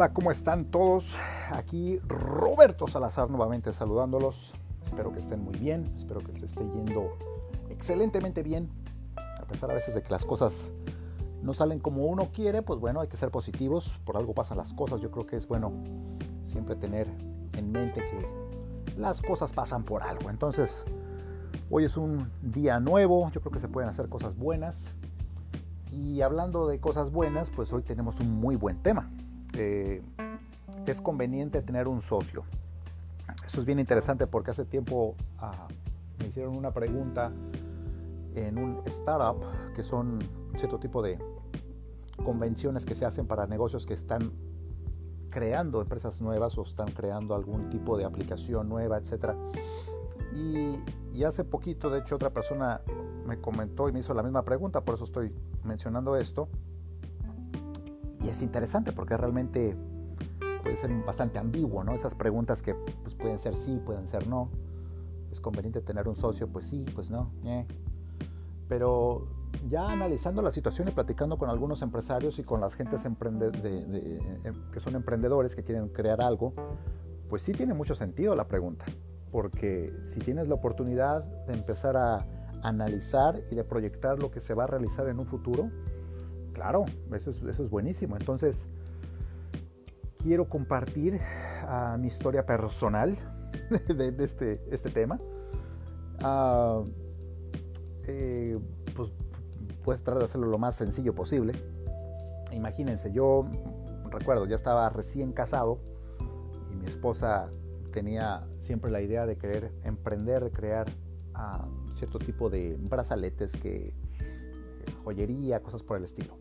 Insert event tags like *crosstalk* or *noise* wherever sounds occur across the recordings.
Hola, ¿cómo están todos? Aquí Roberto Salazar nuevamente saludándolos. Espero que estén muy bien, espero que les esté yendo excelentemente bien. A pesar a veces de que las cosas no salen como uno quiere, pues bueno, hay que ser positivos. Por algo pasan las cosas. Yo creo que es bueno siempre tener en mente que las cosas pasan por algo. Entonces, hoy es un día nuevo. Yo creo que se pueden hacer cosas buenas. Y hablando de cosas buenas, pues hoy tenemos un muy buen tema. Eh, es conveniente tener un socio. Eso es bien interesante porque hace tiempo ah, me hicieron una pregunta en un startup, que son cierto tipo de convenciones que se hacen para negocios que están creando empresas nuevas o están creando algún tipo de aplicación nueva, etc. Y, y hace poquito, de hecho, otra persona me comentó y me hizo la misma pregunta, por eso estoy mencionando esto es interesante porque realmente puede ser bastante ambiguo, ¿no? Esas preguntas que pues, pueden ser sí, pueden ser no. ¿Es conveniente tener un socio? Pues sí, pues no. Eh. Pero ya analizando la situación y platicando con algunos empresarios y con las gentes emprende de, em, que son emprendedores que quieren crear algo, pues sí tiene mucho sentido la pregunta. Porque si tienes la oportunidad de empezar a analizar y de proyectar lo que se va a realizar en un futuro, Claro, eso es, buenísimo. Entonces, quiero compartir ah, mi historia personal *laughs* de, este, este, tema. Uh, eh, pues puedes tratar de hacerlo lo más sencillo posible. Imagínense, yo recuerdo, ya estaba recién casado y mi esposa tenía siempre la idea de querer emprender, de crear ah, cierto tipo de brazaletes que joyería, cosas por el estilo.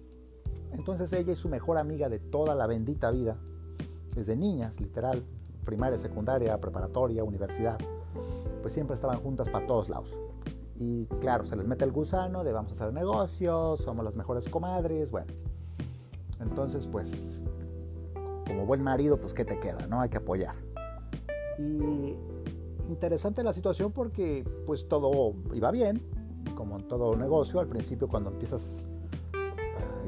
Entonces ella y su mejor amiga de toda la bendita vida, desde niñas, literal, primaria, secundaria, preparatoria, universidad, pues siempre estaban juntas para todos lados. Y claro, se les mete el gusano de vamos a hacer negocios, somos las mejores comadres, bueno. Entonces, pues, como buen marido, pues, ¿qué te queda? ¿No? Hay que apoyar. Y interesante la situación porque, pues, todo iba bien, como en todo negocio, al principio cuando empiezas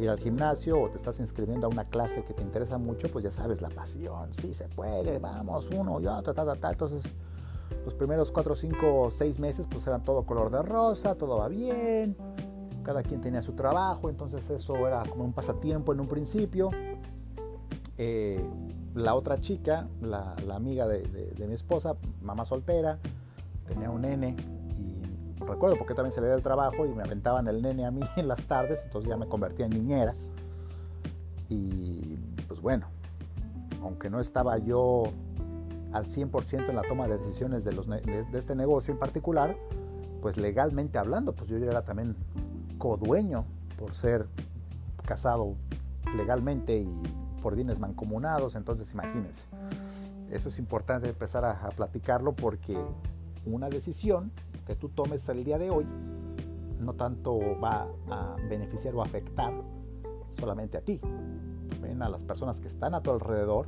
ir al gimnasio o te estás inscribiendo a una clase que te interesa mucho, pues ya sabes la pasión, sí se puede, vamos, uno y otro, ta, ta, ta. Entonces, los primeros 4, 5, 6 meses, pues eran todo color de rosa, todo va bien, cada quien tenía su trabajo, entonces eso era como un pasatiempo en un principio. Eh, la otra chica, la, amiga de, de mi esposa, mamá soltera, tenía un nene recuerdo porque también se le el trabajo y me aventaban el nene a mí *laughs* en las tardes, entonces ya me convertía en niñera. Y pues bueno, aunque no estaba yo al 100% en la toma de decisiones de, los, de, este negocio en particular, pues legalmente hablando, pues yo era también codueño por ser casado legalmente y por bienes mancomunados, entonces imagínense. Eso es importante empezar a platicarlo porque una decisión que tú tomes el día de hoy no tanto va a beneficiar o afectar solamente a ti, ven a las personas que están a tu alrededor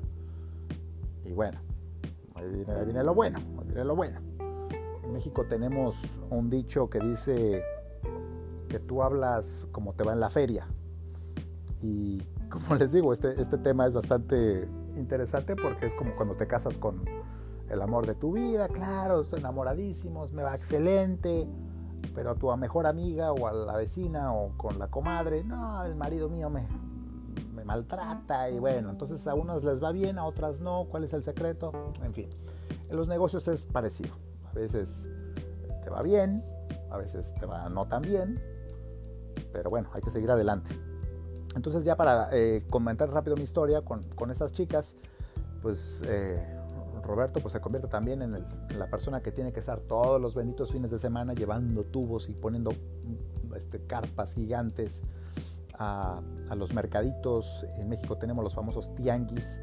y bueno, ahí viene, lo bueno, ahí viene lo bueno. En México tenemos un dicho que dice que tú hablas como te va en la feria y como les digo, este, este tema es bastante interesante porque es como cuando te casas con el amor de tu vida, claro, estoy enamoradísimos, me va excelente, pero a tu mejor amiga o a la vecina o con la comadre, no, el marido mío me, maltrata y bueno, entonces a unos les va bien, a otras no, ¿cuál es el secreto? En fin, en los negocios es parecido, a veces te va bien, a veces te va no tan bien, pero bueno, hay que seguir adelante. Entonces ya para eh, comentar rápido mi historia con, con estas chicas, pues eh, Roberto pues se convierte también en, la persona que tiene que estar todos los benditos fines de semana llevando tubos y poniendo este, carpas gigantes a, los mercaditos. En México tenemos los famosos tianguis,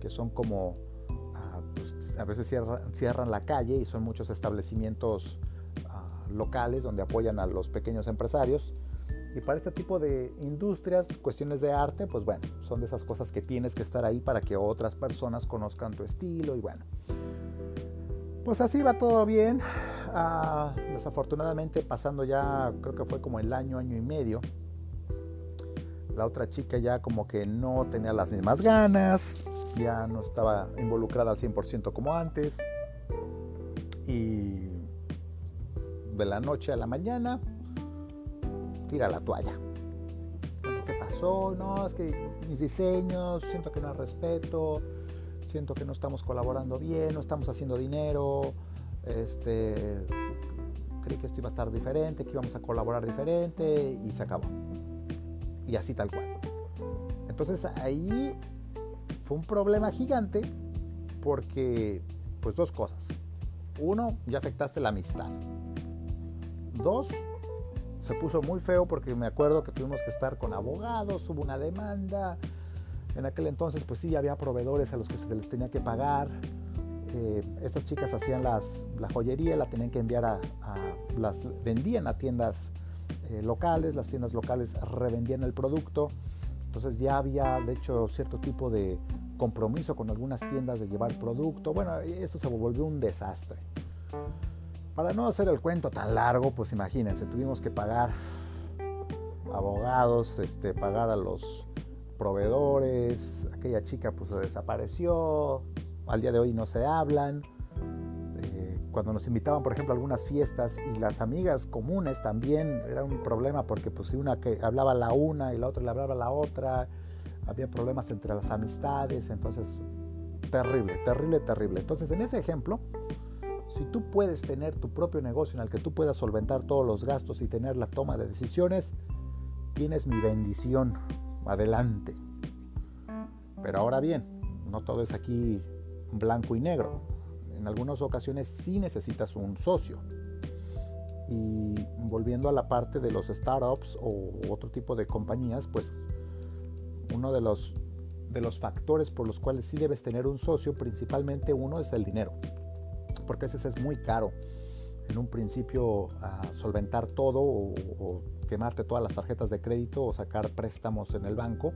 que son como, ah, pues, a veces cierran, la calle y son muchos establecimientos ah, locales donde apoyan a los pequeños empresarios y para este tipo de industrias, cuestiones de arte, pues bueno, son de esas cosas que tienes que estar ahí para que otras personas conozcan tu estilo y bueno. Pues así va todo bien. Ah, desafortunadamente pasando ya, creo que fue como el año, año y medio, la otra chica ya como que no tenía las mismas ganas, ya no estaba involucrada al 100% como antes. Y de la noche a la mañana, tira la toalla. Bueno, ¿qué pasó? No, es que mis diseños, siento que no hay respeto, siento que no estamos colaborando bien, no estamos haciendo dinero, este, creí que esto iba a estar diferente, que íbamos a colaborar diferente y se acabó. Y así tal cual. Entonces ahí fue un problema gigante porque, pues dos cosas. Uno, ya afectaste la amistad. Dos, se puso muy feo porque me acuerdo que tuvimos que estar con abogados, hubo una demanda. En aquel entonces, pues sí, había proveedores a los que se les tenía que pagar. Eh, estas chicas hacían las, la joyería, la tenían que enviar a, las vendían a tiendas eh, locales, las tiendas locales revendían el producto. Entonces ya había, de hecho, cierto tipo de compromiso con algunas tiendas de llevar producto. Bueno, esto se volvió un desastre. Para no hacer el cuento tan largo, pues imagínense, tuvimos que pagar abogados, este, pagar a los proveedores, aquella chica pues desapareció, al día de hoy no se hablan. Eh, cuando nos invitaban, por ejemplo, a algunas fiestas y las amigas comunes también era un problema porque pues una que hablaba la una y la otra le hablaba la otra, había problemas entre las amistades, entonces terrible, terrible, terrible. Entonces en ese ejemplo, si tú puedes tener tu propio negocio en el que tú puedas solventar todos los gastos y tener la toma de decisiones, tienes mi bendición. Adelante. Pero ahora bien, no todo es aquí blanco y negro. En algunas ocasiones sí necesitas un socio. Y volviendo a la parte de los startups o otro tipo de compañías, pues uno de los, de los factores por los cuales sí debes tener un socio, principalmente uno es el dinero porque ese es muy caro. En un principio solventar todo o, quemarte todas las tarjetas de crédito o sacar préstamos en el banco.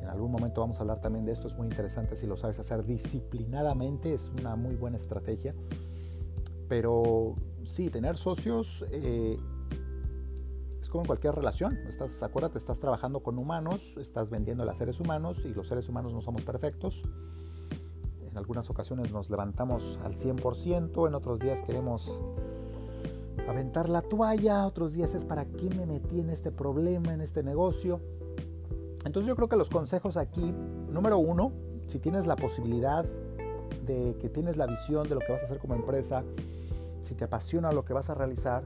En algún momento vamos a hablar también de esto, es muy interesante si lo sabes hacer disciplinadamente, es una muy buena estrategia. Pero sí, tener socios eh, es como en cualquier relación. Estás, acuérdate, estás trabajando con humanos, estás vendiendo a seres humanos y los seres humanos no somos perfectos en algunas ocasiones nos levantamos al 100%, en otros días queremos aventar la toalla, otros días es para qué me metí en este problema, en este negocio. Entonces yo creo que los consejos aquí, número uno, si tienes la posibilidad de que tienes la visión de lo que vas a hacer como empresa, si te apasiona lo que vas a realizar,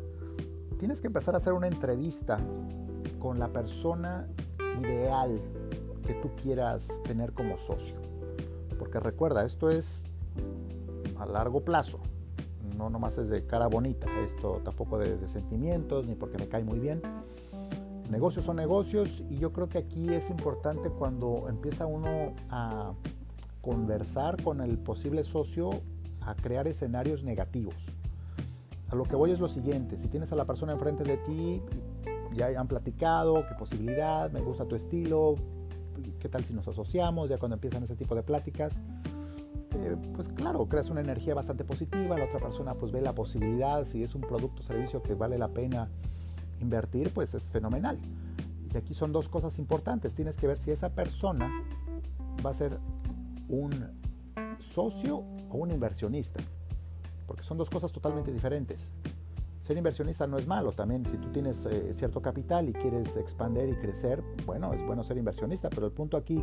tienes que empezar a hacer una entrevista con la persona ideal que tú quieras tener como socio. Porque recuerda, esto es a largo plazo. No nomás es de cara bonita, esto tampoco de, de sentimientos, ni porque me cae muy bien. Negocios son negocios y yo creo que aquí es importante cuando empieza uno a conversar con el posible socio a crear escenarios negativos. A lo que voy es lo siguiente, si tienes a la persona enfrente de ti, ya han platicado, qué posibilidad, me gusta tu estilo, ¿qué tal si nos asociamos? Ya cuando empiezan ese tipo de pláticas, eh, pues claro, creas una energía bastante positiva, la otra persona pues ve la posibilidad, si es un producto o servicio que vale la pena invertir, pues es fenomenal. Y aquí son dos cosas importantes, tienes que ver si esa persona va a ser un socio o un inversionista, porque son dos cosas totalmente diferentes ser inversionista no es malo también. Si tú tienes eh, cierto capital y quieres expandir y crecer, bueno, es bueno ser inversionista, pero el punto aquí,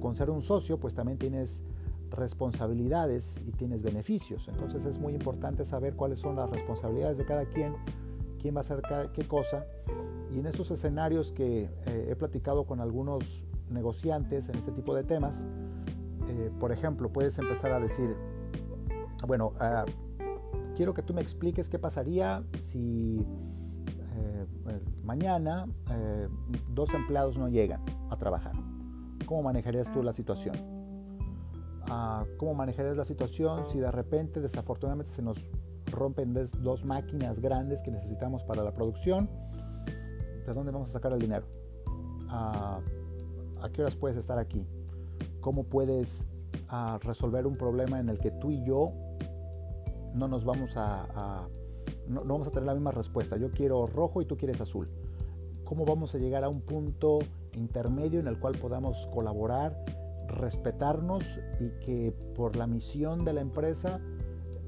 con ser un socio, pues también tienes responsabilidades y tienes beneficios. Entonces es muy importante saber cuáles son las responsabilidades de cada quien, quién va a hacer qué cosa. Y en estos escenarios que eh, he platicado con algunos negociantes en este tipo de temas, eh, por ejemplo, puedes empezar a decir, bueno, uh, quiero que tú me expliques qué pasaría si eh, mañana eh, dos empleados no llegan a trabajar. ¿Cómo manejarías tú la situación? Ah, ¿Cómo manejarías la situación si de repente, desafortunadamente, se nos rompen dos máquinas grandes que necesitamos para la producción? ¿De dónde vamos a sacar el dinero? Ah, ¿A qué horas puedes estar aquí? ¿Cómo puedes ah, resolver un problema en el que tú y yo no nos vamos a, no, vamos a tener la misma respuesta. Yo quiero rojo y tú quieres azul. cómo vamos a llegar a un punto intermedio en el cual podamos colaborar, respetarnos y que por la misión de la empresa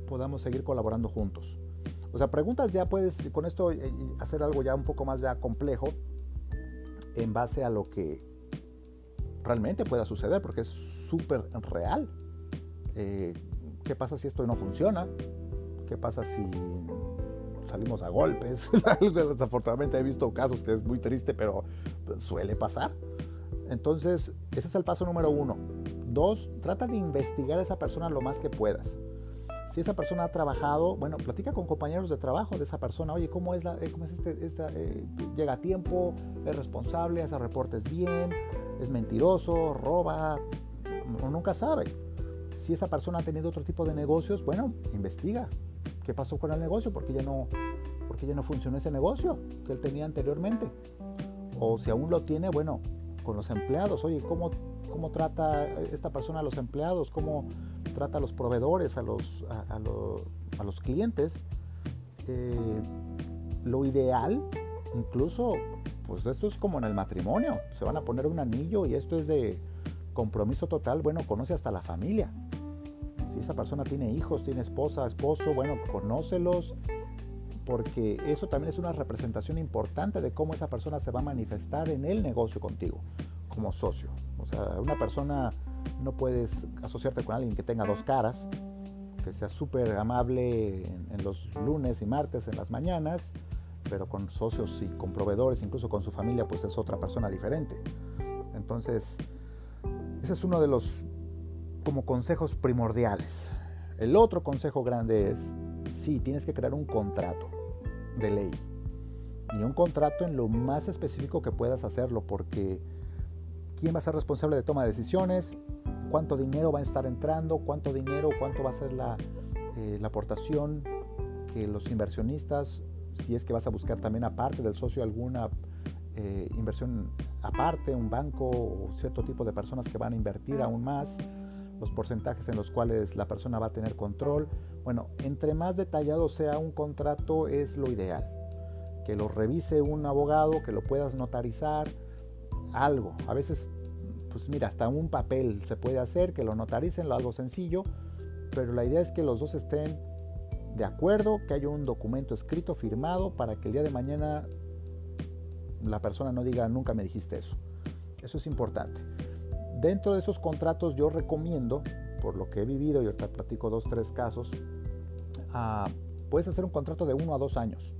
podamos seguir colaborando juntos. O sea, preguntas ya puedes con esto eh, hacer algo ya un poco más ya complejo en base a lo que realmente pueda suceder, porque es súper real. Eh, ¿Qué pasa si esto no funciona? ¿Qué pasa si salimos a golpes? *laughs* Desafortunadamente he visto casos que es muy triste, pero suele pasar. Entonces, ese es el paso número uno. Dos, trata de investigar a esa persona lo más que puedas. Si esa persona ha trabajado, bueno, platica con compañeros de trabajo de esa persona. Oye, ¿cómo es, la, eh, cómo es este, esta, eh, llega a tiempo, es responsable, hace reportes bien, es mentiroso, roba, nunca sabe. Si esa persona ha tenido otro tipo de negocios, bueno, investiga. ¿Qué pasó con el negocio? ¿Por qué ya no, porque ya no funcionó ese negocio que él tenía anteriormente? O si aún lo tiene, bueno, con los empleados. Oye, ¿cómo, cómo trata esta persona a los empleados? ¿Cómo trata a los proveedores, a los, a, los clientes? Eh, lo ideal, incluso, pues esto es como en el matrimonio. Se van a poner un anillo y esto es de compromiso total. Bueno, conoce hasta la familia. Si esa persona tiene hijos, tiene esposa, esposo, bueno, conócelos, porque eso también es una representación importante de cómo esa persona se va a manifestar en el negocio contigo, como socio. O sea, una persona no puedes asociarte con alguien que tenga dos caras, que sea súper amable en, los lunes y martes en las mañanas, pero con socios y con proveedores, incluso con su familia, pues es otra persona diferente. Entonces, ese es uno de los como consejos primordiales. El otro consejo grande es, sí, tienes que crear un contrato de ley. Y un contrato en lo más específico que puedas hacerlo, porque quién va a ser responsable de toma de decisiones, cuánto dinero va a estar entrando, cuánto dinero, cuánto va a ser la, eh, la aportación que los inversionistas, si es que vas a buscar también aparte del socio alguna eh, inversión aparte, un banco o cierto tipo de personas que van a invertir aún más, los porcentajes en los cuales la persona va a tener control. Bueno, entre más detallado sea un contrato es lo ideal. Que lo revise un abogado, que lo puedas notarizar, algo. A veces, pues mira, hasta un papel se puede hacer, que lo notaricen, lo algo sencillo, pero la idea es que los dos estén de acuerdo, que haya un documento escrito, firmado, para que el día de mañana la persona no diga, nunca me dijiste eso. Eso es importante. Dentro de esos contratos yo recomiendo, por lo que he vivido, y ahorita platico dos, tres casos, ah, puedes hacer un contrato de uno a dos años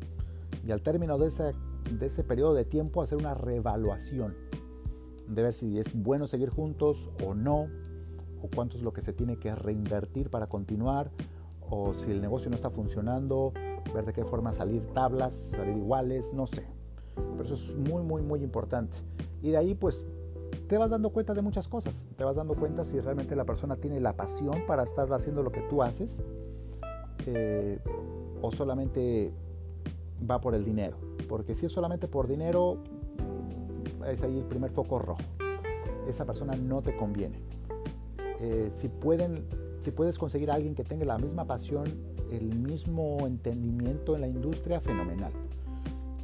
y al término de ese, de ese periodo de tiempo hacer una reevaluación de ver si es bueno seguir juntos o no, o cuánto es lo que se tiene que reinvertir para continuar, o si el negocio no está funcionando, ver de qué forma salir tablas, salir iguales, no sé. Pero eso es muy, muy, muy importante. Y de ahí pues te vas dando cuenta de muchas cosas. Te vas dando cuenta si realmente la persona tiene la pasión para estar haciendo lo que tú haces eh, o solamente va por el dinero. Porque si es solamente por dinero, es ahí el primer foco rojo. Esa persona no te conviene. Eh, si, pueden, si puedes conseguir a alguien que tenga la misma pasión, el mismo entendimiento en la industria, fenomenal.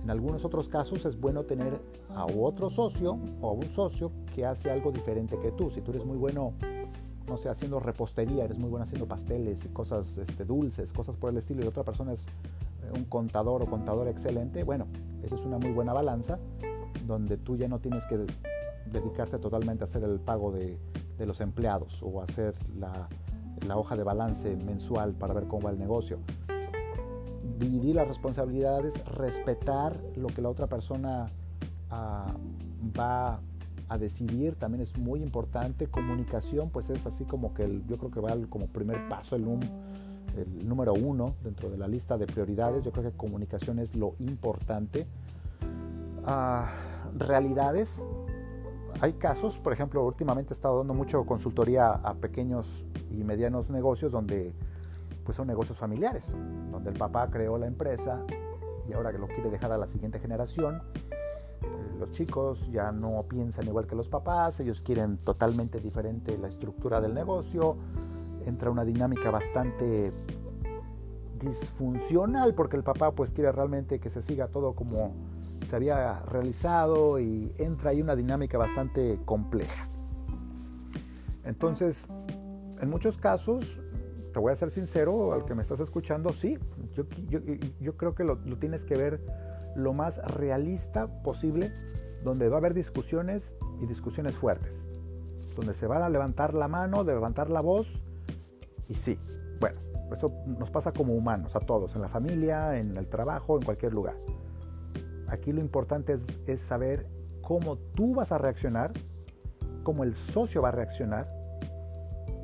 En algunos otros casos es bueno tener a otro socio o a un socio que hace algo diferente que tú. Si tú eres muy bueno, no sé, haciendo repostería, eres muy bueno haciendo pasteles y cosas este, dulces, cosas por el estilo, y otra persona es eh, un contador o contador excelente, bueno, eso es una muy buena balanza donde tú ya no tienes que dedicarte totalmente a hacer el pago de, los empleados o hacer la hoja de balance mensual para ver cómo va el negocio dividir las responsabilidades, respetar lo que la otra persona ah, va a decidir, también es muy importante. Comunicación, pues es así como que yo creo que va como primer paso, el, el número uno dentro de la lista de prioridades. Yo creo que comunicación es lo importante. Ah, realidades, hay casos, por ejemplo, últimamente he estado dando mucho consultoría a pequeños y medianos negocios donde pues son negocios familiares, donde el papá creó la empresa y ahora que lo quiere dejar a la siguiente generación. Los chicos ya no piensan igual que los papás, ellos quieren totalmente diferente la estructura del negocio, entra una dinámica bastante disfuncional porque el papá pues quiere realmente que se siga todo como se había realizado y entra ahí una dinámica bastante compleja. Entonces, en muchos casos, te voy a ser sincero, al que me estás escuchando, sí, yo, creo que lo, tienes que ver lo más realista posible, donde va a haber discusiones y discusiones fuertes, donde se van a levantar la mano, de levantar la voz, y sí, bueno, eso nos pasa como humanos, a todos, en la familia, en el trabajo, en cualquier lugar. Aquí lo importante es, es saber cómo tú vas a reaccionar, cómo el socio va a reaccionar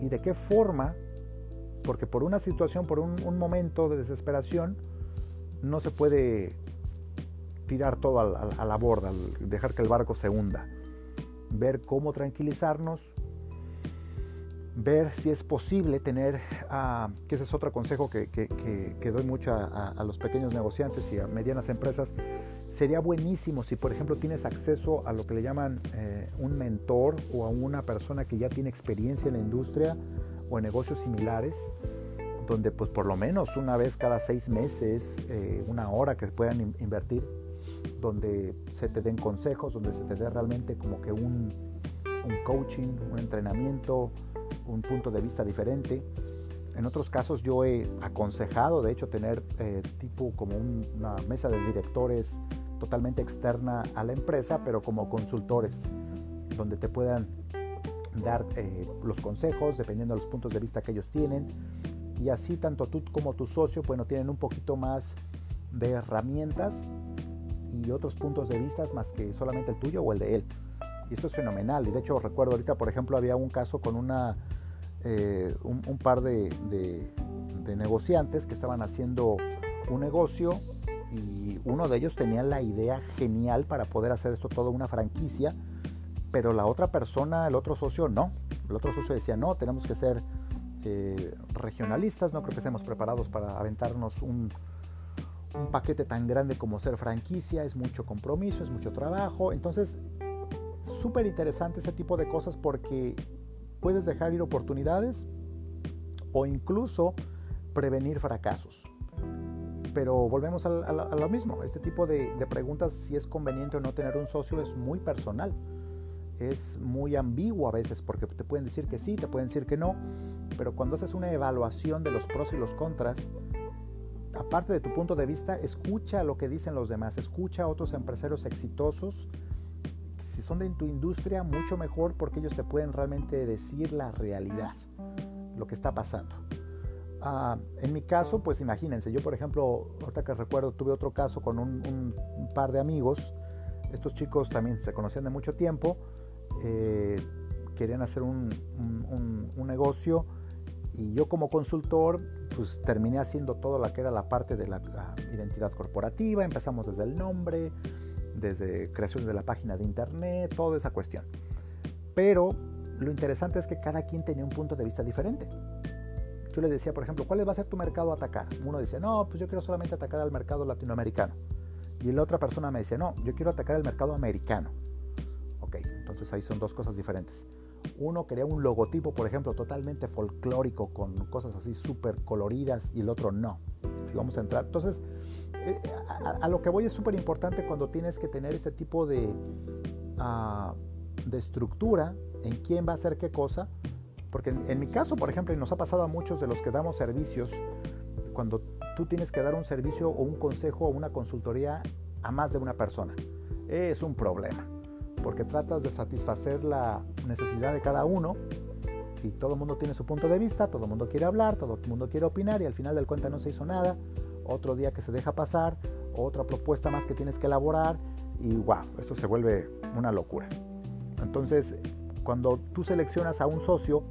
y de qué forma, porque por una situación, por un, momento de desesperación, no se puede tirar todo a, la borda, dejar que el barco se hunda. Ver cómo tranquilizarnos, ver si es posible tener, ah, que ese es otro consejo que, que, doy mucho a, los pequeños negociantes y a medianas empresas, sería buenísimo si por ejemplo tienes acceso a lo que le llaman eh, un mentor o a una persona que ya tiene experiencia en la industria o en negocios similares, donde pues por lo menos una vez cada seis meses, eh, una hora que puedan invertir, donde se te den consejos, donde se te dé realmente como que un, un coaching, un entrenamiento, un punto de vista diferente. En otros casos yo he aconsejado, de hecho, tener eh, tipo como una mesa de directores totalmente externa a la empresa, pero como consultores, donde te puedan dar eh, los consejos dependiendo de los puntos de vista que ellos tienen. Y así tanto tú como tu socio, bueno, tienen un poquito más de herramientas y otros puntos de vista más que solamente el tuyo o el de él. Y esto es fenomenal. Y de hecho recuerdo ahorita, por ejemplo, había un caso con una, eh, un, par de, de, negociantes que estaban haciendo un negocio y uno de ellos tenía la idea genial para poder hacer esto todo una franquicia, pero la otra persona, el otro socio, no. El otro socio decía, no, tenemos que ser eh, regionalistas, no creo que estemos preparados para aventarnos un, un paquete tan grande como ser franquicia, es mucho compromiso, es mucho trabajo. Entonces súper interesante ese tipo de cosas porque puedes dejar ir oportunidades o incluso prevenir fracasos. Pero volvemos a, lo mismo, este tipo de, preguntas, si es conveniente o no tener un socio, es muy personal. Es muy ambiguo a veces porque te pueden decir que sí, te pueden decir que no, pero cuando haces una evaluación de los pros y los contras, aparte de tu punto de vista, escucha lo que dicen los demás, escucha a otros empresarios exitosos si son de tu industria, mucho mejor porque ellos te pueden realmente decir la realidad, lo que está pasando. Ah, en mi caso, pues imagínense, yo por ejemplo, ahorita que recuerdo, tuve otro caso con un, par de amigos. Estos chicos también se conocían de mucho tiempo, eh, querían hacer un, un, negocio y yo como consultor, pues terminé haciendo todo lo que era la parte de la identidad corporativa, empezamos desde el nombre, desde creación de la página de internet, toda esa cuestión. Pero lo interesante es que cada quien tenía un punto de vista diferente. Yo le decía, por ejemplo, ¿cuál va a ser tu mercado a atacar? Uno dice, no, pues yo quiero solamente atacar al mercado latinoamericano. Y la otra persona me dice, no, yo quiero atacar el mercado americano. Entonces ahí son dos cosas diferentes. Uno quería un logotipo, por ejemplo, totalmente folclórico, con cosas así súper coloridas, y el otro no. Si vamos a entrar. Entonces, eh, a, lo que voy es súper importante cuando tienes que tener ese tipo de, ah, de estructura en quién va a hacer qué cosa. Porque en, mi caso, por ejemplo, y nos ha pasado a muchos de los que damos servicios, cuando tú tienes que dar un servicio o un consejo o una consultoría a más de una persona, es un problema. Porque tratas de satisfacer la necesidad de cada uno y todo el mundo tiene su punto de vista, todo el mundo quiere hablar, todo el mundo quiere opinar y al final del cuenta no se hizo nada otro día que se deja pasar, otra propuesta más que tienes que elaborar y wow, esto se vuelve una locura. Entonces, cuando tú seleccionas a un socio,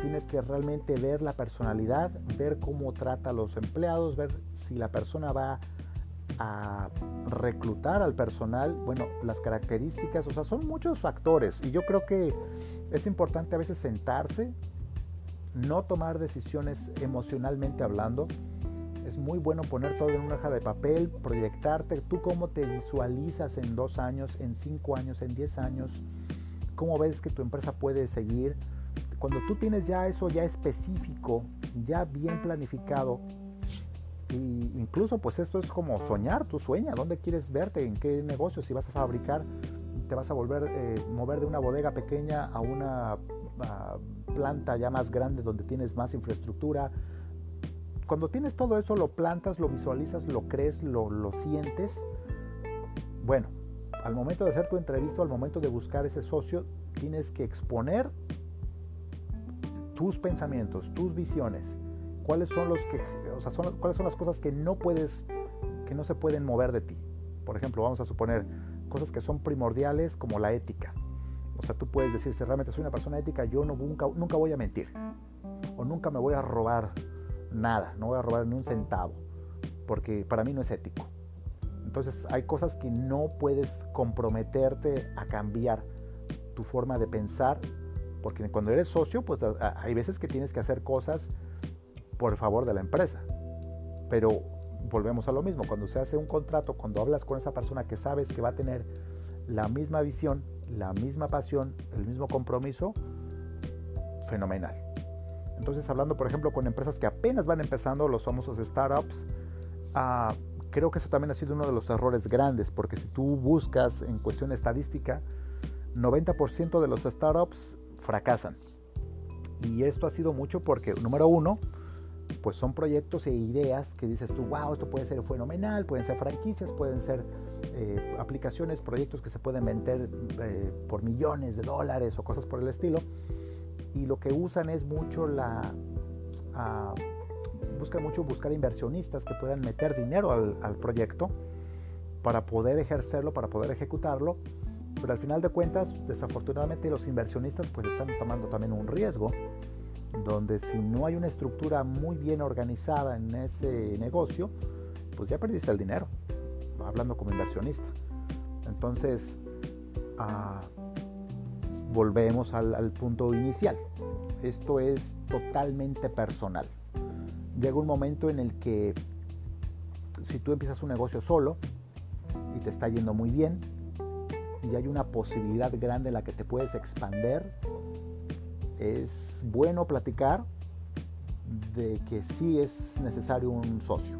tienes que realmente ver la personalidad, ver cómo trata a los empleados, ver si la persona va a reclutar al personal, bueno, las características, o sea, son muchos factores y yo creo que es importante a veces sentarse, no tomar decisiones emocionalmente hablando, es muy bueno poner todo en una hoja de papel, proyectarte, tú cómo te visualizas en dos años, en cinco años, en diez años, cómo ves que tu empresa puede seguir. Cuando tú tienes ya eso ya específico, ya bien planificado, Y incluso pues esto es como soñar, tú sueña, ¿dónde quieres verte? ¿En qué negocio? Si vas a fabricar, te vas a volver, eh, mover de una bodega pequeña a una planta ya más grande donde tienes más infraestructura. Cuando tienes todo eso, lo plantas, lo visualizas, lo crees, lo, lo sientes. Bueno, al momento de hacer tu entrevista, al momento de buscar ese socio, tienes que exponer tus pensamientos, tus visiones, cuáles son los que, o sea, son, cuáles son las cosas que no puedes, que no se pueden mover de ti. Por ejemplo, vamos a suponer cosas que son primordiales como la ética. O sea, tú puedes decir, si realmente soy una persona ética, yo no, nunca, nunca voy a mentir. O nunca me voy a robar nada, no voy a robar ni un centavo, porque para mí no es ético. Entonces hay cosas que no puedes comprometerte a cambiar tu forma de pensar, porque cuando eres socio, pues hay veces que tienes que hacer cosas por favor de la empresa. Pero volvemos a lo mismo, cuando se hace un contrato, cuando hablas con esa persona que sabes que va a tener la misma visión, la misma pasión, el mismo compromiso, fenomenal. Entonces, hablando, por ejemplo, con empresas que apenas van empezando, los famosos startups, ah, creo que eso también ha sido uno de los errores grandes, porque si tú buscas en cuestión estadística, 90% de los startups fracasan. Y esto ha sido mucho porque, número uno, pues son proyectos e ideas que dices tú, wow, esto puede ser fenomenal, pueden ser franquicias, pueden ser eh, aplicaciones, proyectos que se pueden vender eh, por millones de dólares o cosas por el estilo. Y lo que usan es mucho la... buscan mucho buscar inversionistas que puedan meter dinero al, al proyecto para poder ejercerlo, para poder ejecutarlo. Pero al final de cuentas, desafortunadamente los inversionistas pues están tomando también un riesgo donde si no hay una estructura muy bien organizada en ese negocio, pues ya perdiste el dinero, hablando como inversionista. Entonces, ah, volvemos al, al punto inicial. Esto es totalmente personal. Llega un momento en el que si tú empiezas un negocio solo y te está yendo muy bien y hay una posibilidad grande en la que te puedes expander, es bueno platicar de que sí es necesario un socio.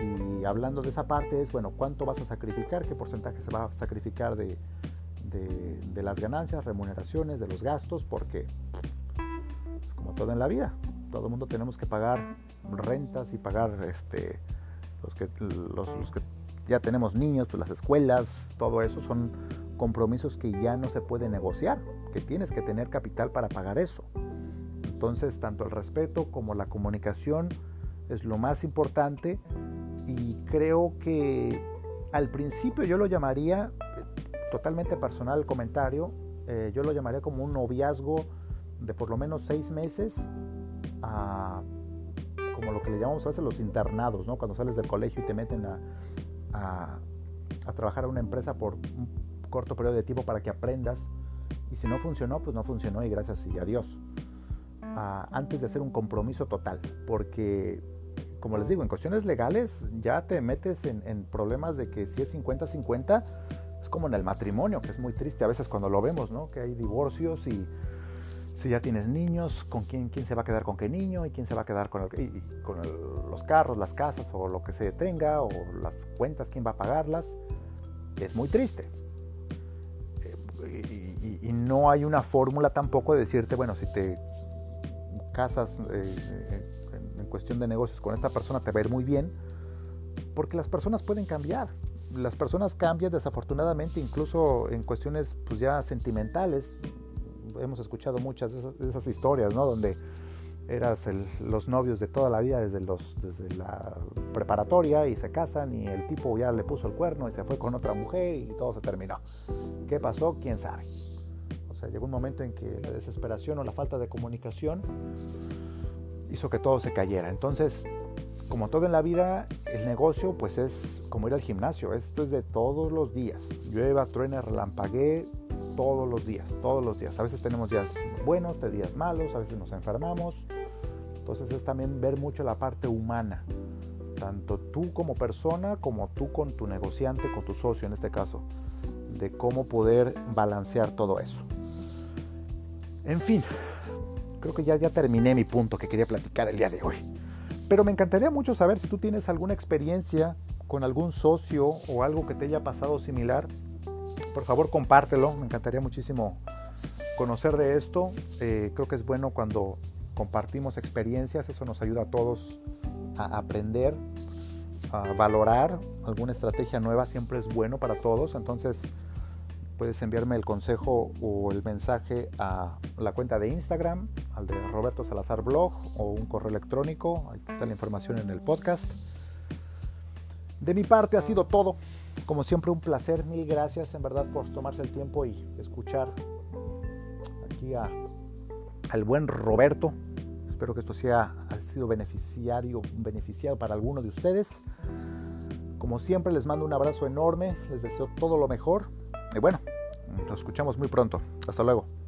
Y hablando de esa parte es, bueno, ¿cuánto vas a sacrificar? ¿Qué porcentaje se va a sacrificar de, de, las ganancias, remuneraciones, de los gastos? Porque, como todo en la vida, todo el mundo tenemos que pagar rentas y pagar este, los, que, los que ya tenemos niños, pues las escuelas, todo eso son compromisos que ya no se puede negociar, que tienes que tener capital para pagar eso. Entonces, tanto el respeto como la comunicación es lo más importante y creo que al principio yo lo llamaría, totalmente personal el comentario, eh, yo lo llamaría como un noviazgo de por lo menos seis meses a como lo que le llamamos a veces los internados, ¿no? cuando sales del colegio y te meten a, a, a trabajar a una empresa por corto periodo de tiempo para que aprendas. Y si no funcionó, pues no funcionó y gracias y adiós. Ah, antes de hacer un compromiso total, porque como les digo, en cuestiones legales ya te metes en, problemas de que si es 50-50, es como en el matrimonio, que es muy triste a veces cuando lo vemos, ¿no? Que hay divorcios y si ya tienes niños, con quién, quién se va a quedar con qué niño y quién se va a quedar con, con los carros, las casas o lo que se tenga o las cuentas, quién va a pagarlas. Es muy triste y, no hay una fórmula tampoco de decirte, bueno, si te casas eh, en cuestión de negocios con esta persona te va a ir muy bien, porque las personas pueden cambiar. Las personas cambian desafortunadamente incluso en cuestiones pues ya sentimentales. Hemos escuchado muchas de esas, historias, ¿no? Donde eras los novios de toda la vida desde, los, desde la preparatoria y se casan y el tipo ya le puso el cuerno y se fue con otra mujer y todo se terminó. ¿Qué pasó? ¿Quién sabe? O sea, llegó un momento en que la desesperación o la falta de comunicación hizo que todo se cayera. Entonces, como todo en la vida, el negocio pues es como ir al gimnasio, esto es de todos los días. Llueva, truena, relampaguee, todos los días, todos los días. A veces tenemos días buenos, de días malos, a veces nos enfermamos, entonces es también ver mucho la parte humana, tanto tú como persona como tú con tu negociante, con tu socio en este caso, de cómo poder balancear todo eso. En fin, creo que ya, ya terminé mi punto que quería platicar el día de hoy. Pero me encantaría mucho saber si tú tienes alguna experiencia con algún socio o algo que te haya pasado similar. Por favor, compártelo. Me encantaría muchísimo conocer de esto. Eh, creo que es bueno cuando compartimos experiencias. Eso nos ayuda a todos a aprender, a valorar. Alguna estrategia nueva siempre es bueno para todos. Entonces, puedes enviarme el consejo o el mensaje a la cuenta de Instagram, al de Roberto Salazar Blog o un correo electrónico. Ahí está la información en el podcast. De mi parte ha sido todo. Como siempre un placer. Mil gracias en verdad por tomarse el tiempo y escuchar aquí a, al buen Roberto. Espero que esto sea, ha sido beneficiario, beneficiado para alguno de ustedes. Como siempre les mando un abrazo enorme. Les deseo todo lo mejor y bueno, nos escuchamos muy pronto. Hasta luego.